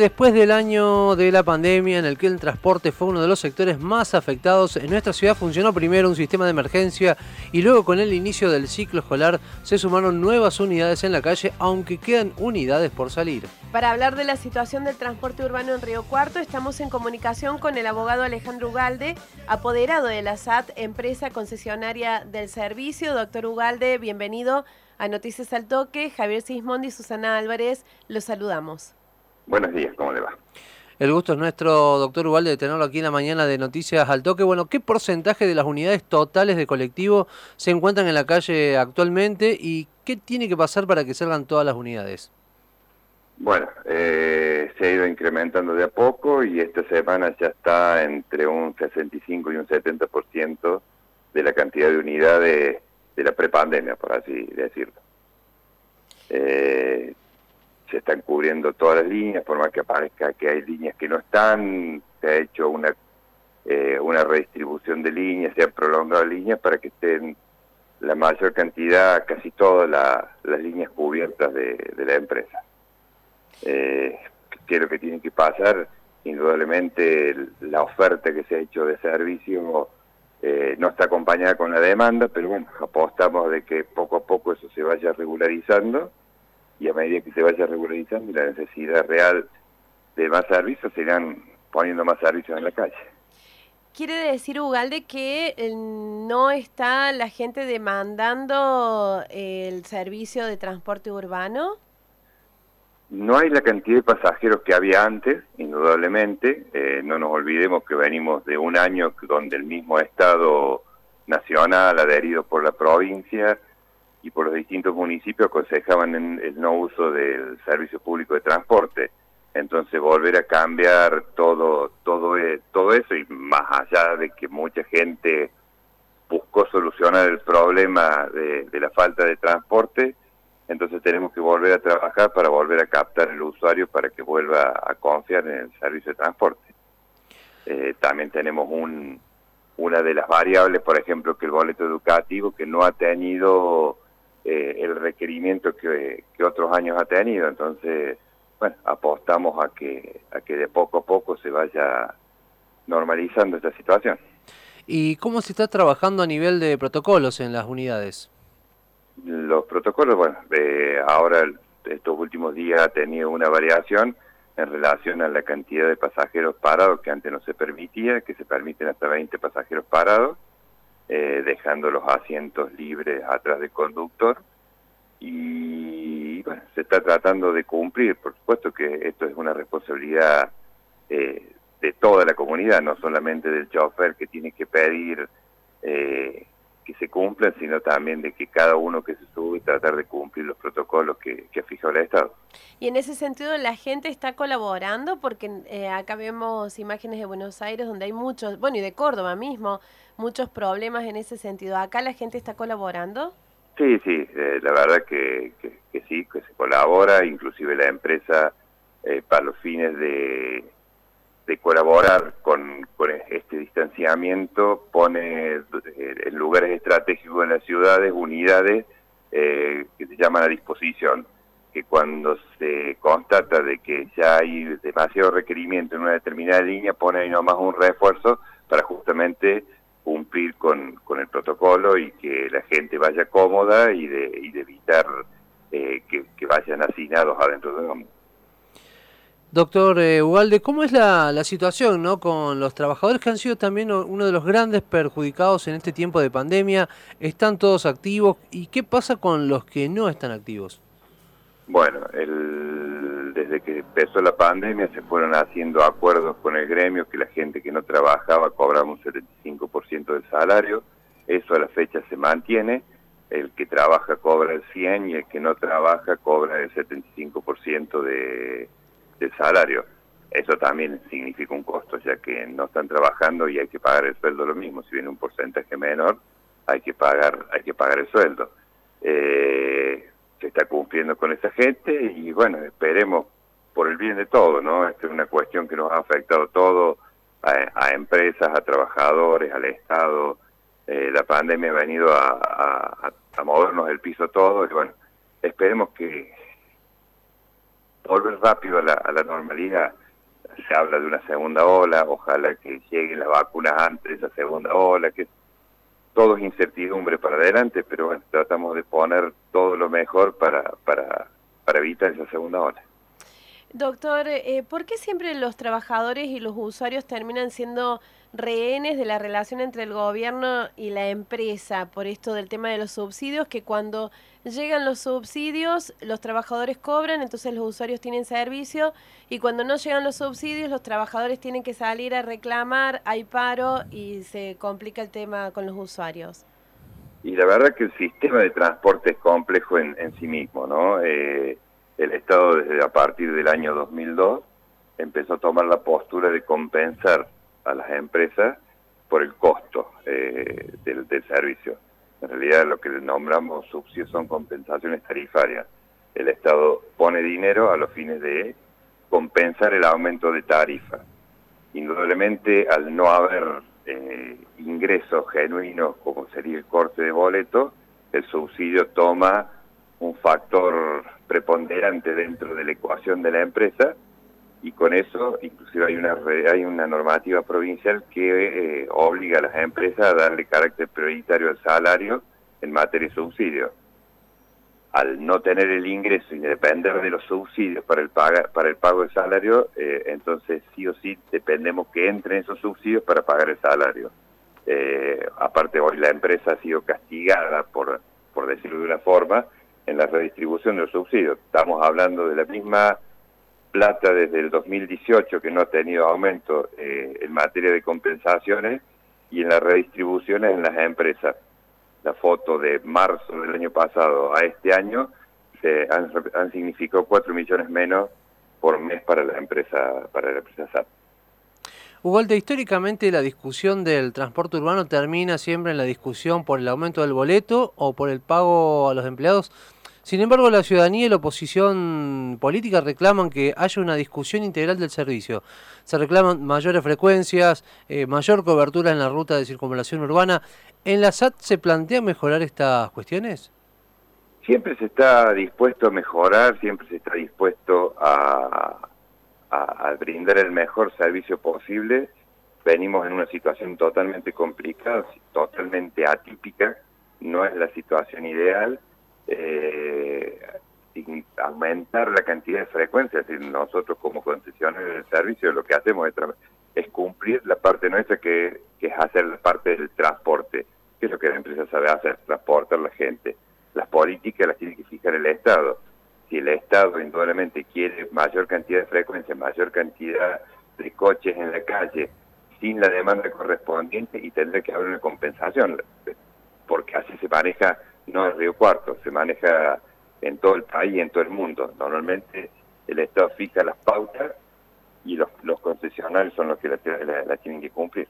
después del año de la pandemia en el que el transporte fue uno de los sectores más afectados, en nuestra ciudad funcionó primero un sistema de emergencia y luego con el inicio del ciclo escolar se sumaron nuevas unidades en la calle, aunque quedan unidades por salir. Para hablar de la situación del transporte urbano en Río Cuarto, estamos en comunicación con el abogado Alejandro Ugalde, apoderado de la SAT, empresa concesionaria del servicio. Doctor Ugalde, bienvenido a Noticias al Toque. Javier Sismondi y Susana Álvarez, los saludamos. Buenos días, ¿cómo le va? El gusto es nuestro, doctor Ubalde, de tenerlo aquí en la mañana de Noticias al Toque. Bueno, ¿qué porcentaje de las unidades totales de colectivo se encuentran en la calle actualmente y qué tiene que pasar para que salgan todas las unidades? Bueno, eh, se ha ido incrementando de a poco y esta semana ya está entre un 65 y un 70% de la cantidad de unidades de la prepandemia, por así decirlo. Eh, se están cubriendo todas las líneas, por más que aparezca que hay líneas que no están, se ha hecho una, eh, una redistribución de líneas, se han prolongado líneas para que estén la mayor cantidad, casi todas las líneas cubiertas de, la empresa. Eh, ¿Qué es que tiene que pasar? Indudablemente la oferta que se ha hecho de servicio eh, no está acompañada con la demanda, pero bueno, apostamos de que poco a poco eso se vaya regularizando y a medida que se vaya regularizando la necesidad real de más servicios, se irán poniendo más servicios en la calle. ¿Quiere decir, Ugalde, que eh, no está la gente demandando el servicio de transporte urbano? No hay la cantidad de pasajeros que había antes, indudablemente. Eh, no nos olvidemos que venimos de un año donde el mismo Estado nacional, adherido por la provincia, y por los distintos municipios aconsejaban el no uso del servicio público de transporte. Entonces volver a cambiar todo, todo, e, todo eso y más allá de que mucha gente buscó solucionar el problema de, la falta de transporte, entonces tenemos que volver a trabajar para volver a captar el usuario para que vuelva a confiar en el servicio de transporte. Eh, también tenemos un, una de las variables, por ejemplo, que el boleto educativo, que no ha tenido eh, el requerimiento que, otros años ha tenido. Entonces, bueno, apostamos a que, a que de poco a poco se vaya normalizando esta situación. ¿Y cómo se está trabajando a nivel de protocolos en las unidades? Los protocolos, bueno, ahora estos últimos días ha tenido una variación en relación a la cantidad de pasajeros parados que antes no se permitía, que se permiten hasta 20 pasajeros parados eh, dejando los asientos libres atrás del conductor. Y bueno, se está tratando de cumplir, por supuesto que esto es una responsabilidad eh, de toda la comunidad, no solamente del chofer que tiene que pedir eh, que se cumplan, sino también de que cada uno que se sube tratar de cumplir los protocolos que, que ha fijado el Estado. Y en ese sentido, la gente está colaborando, porque eh, acá vemos imágenes de Buenos Aires donde hay muchos, bueno, y de Córdoba mismo, muchos problemas en ese sentido. ¿Acá la gente está colaborando? Sí, sí, eh, la verdad que, que, sí, que se colabora, inclusive la empresa eh, para los fines de de colaborar con, este distanciamiento pone eh, en lugares estratégicos en las ciudades unidades eh, que se llaman a disposición, que cuando se constata de que ya hay demasiado requerimiento en una determinada línea, pone ahí nomás un refuerzo para justamente cumplir con, el protocolo y que la gente vaya cómoda y de, evitar eh, que, vayan hacinados adentro de la Doctor eh, ¿cómo es la, situación ¿no? con los trabajadores que han sido también uno de los grandes perjudicados en este tiempo de pandemia? ¿Están todos activos? ¿Y qué pasa con los que no están activos? Bueno, el, desde que empezó la pandemia se fueron haciendo acuerdos con el gremio que la gente que no trabajaba cobraba un 75% del salario. Eso a la fecha se mantiene. El que trabaja cobra el 100 y el que no trabaja cobra el 75% de del salario. Eso también significa un costo, ya que no están trabajando y hay que pagar el sueldo lo mismo. Si viene un porcentaje menor, hay que pagar, hay que pagar el sueldo. Eh, se está cumpliendo con esa gente y bueno, esperemos por el bien de todos, ¿no? Esta es una cuestión que nos ha afectado todo, a, empresas, a trabajadores, al Estado. Eh, la pandemia ha venido a, a movernos el piso todo y bueno, esperemos que, volver rápido a la, normalidad. Se habla de una segunda ola, ojalá que lleguen las vacunas antes de esa segunda ola, que todo es incertidumbre para adelante, pero bueno, tratamos de poner todo lo mejor para evitar esa segunda ola. Doctor, eh, ¿por qué siempre los trabajadores y los usuarios terminan siendo rehenes de la relación entre el gobierno y la empresa por esto del tema de los subsidios? Que cuando llegan los subsidios, los trabajadores cobran, entonces los usuarios tienen servicio, y cuando no llegan los subsidios, los trabajadores tienen que salir a reclamar, hay paro y se complica el tema con los usuarios. Y la verdad que el sistema de transporte es complejo en, en sí mismo, ¿no? Eh, el Estado desde a partir del año 2002 empezó a tomar la postura de compensar a las empresas por el costo eh, del, servicio. En realidad lo que nombramos subsidios son compensaciones tarifarias. El Estado pone dinero a los fines de compensar el aumento de tarifa. Indudablemente al no haber eh, ingresos genuinos como sería el corte de boleto, el subsidio toma un factor preponderante dentro de la ecuación de la empresa y con eso inclusive hay una hay una normativa provincial que eh, obliga a las empresas a darle carácter prioritario al salario en materia de subsidios. Al no tener el ingreso y depender de los subsidios para el para el pago del salario, eh, entonces sí o sí dependemos que entren esos subsidios para pagar el salario. Eh, aparte hoy la empresa ha sido castigada por por decirlo de una forma en la redistribución de los subsidios. Estamos hablando de la misma plata desde el 2018 que no ha tenido aumento eh, en materia de compensaciones y en las redistribuciones en las empresas. La foto de marzo del año pasado a este año se han, han significado 4 millones menos por mes para la empresa para la empresa SAP. Ubalde, históricamente la discusión del transporte urbano termina siempre en la discusión por el aumento del boleto o por el pago a los empleados. Sin embargo, la ciudadanía y la oposición política reclaman que haya una discusión integral del servicio. Se reclaman mayores frecuencias, eh, mayor cobertura en la ruta de circunvalación urbana. ¿En la SAT se plantea mejorar estas cuestiones? Siempre se está dispuesto a mejorar, siempre se está dispuesto a, a, brindar el mejor servicio posible. Venimos en una situación totalmente complicada, totalmente atípica, no es la situación ideal. Eh, aumentar la cantidad de frecuencias, es decir, nosotros como concesionarios del servicio lo que hacemos es, cumplir la parte nuestra que, que, es hacer la parte del transporte, que es lo que la empresa sabe hacer, transportar la gente. Las políticas las tiene que fijar el Estado si el Estado indudablemente quiere mayor cantidad de frecuencia, mayor cantidad de coches en la calle, sin la demanda correspondiente y tendrá que haber una compensación, porque así se maneja no en Río Cuarto, se maneja en todo el país en todo el mundo. Normalmente el Estado fija las pautas y los, los concesionarios son los que la tienen que cumplir.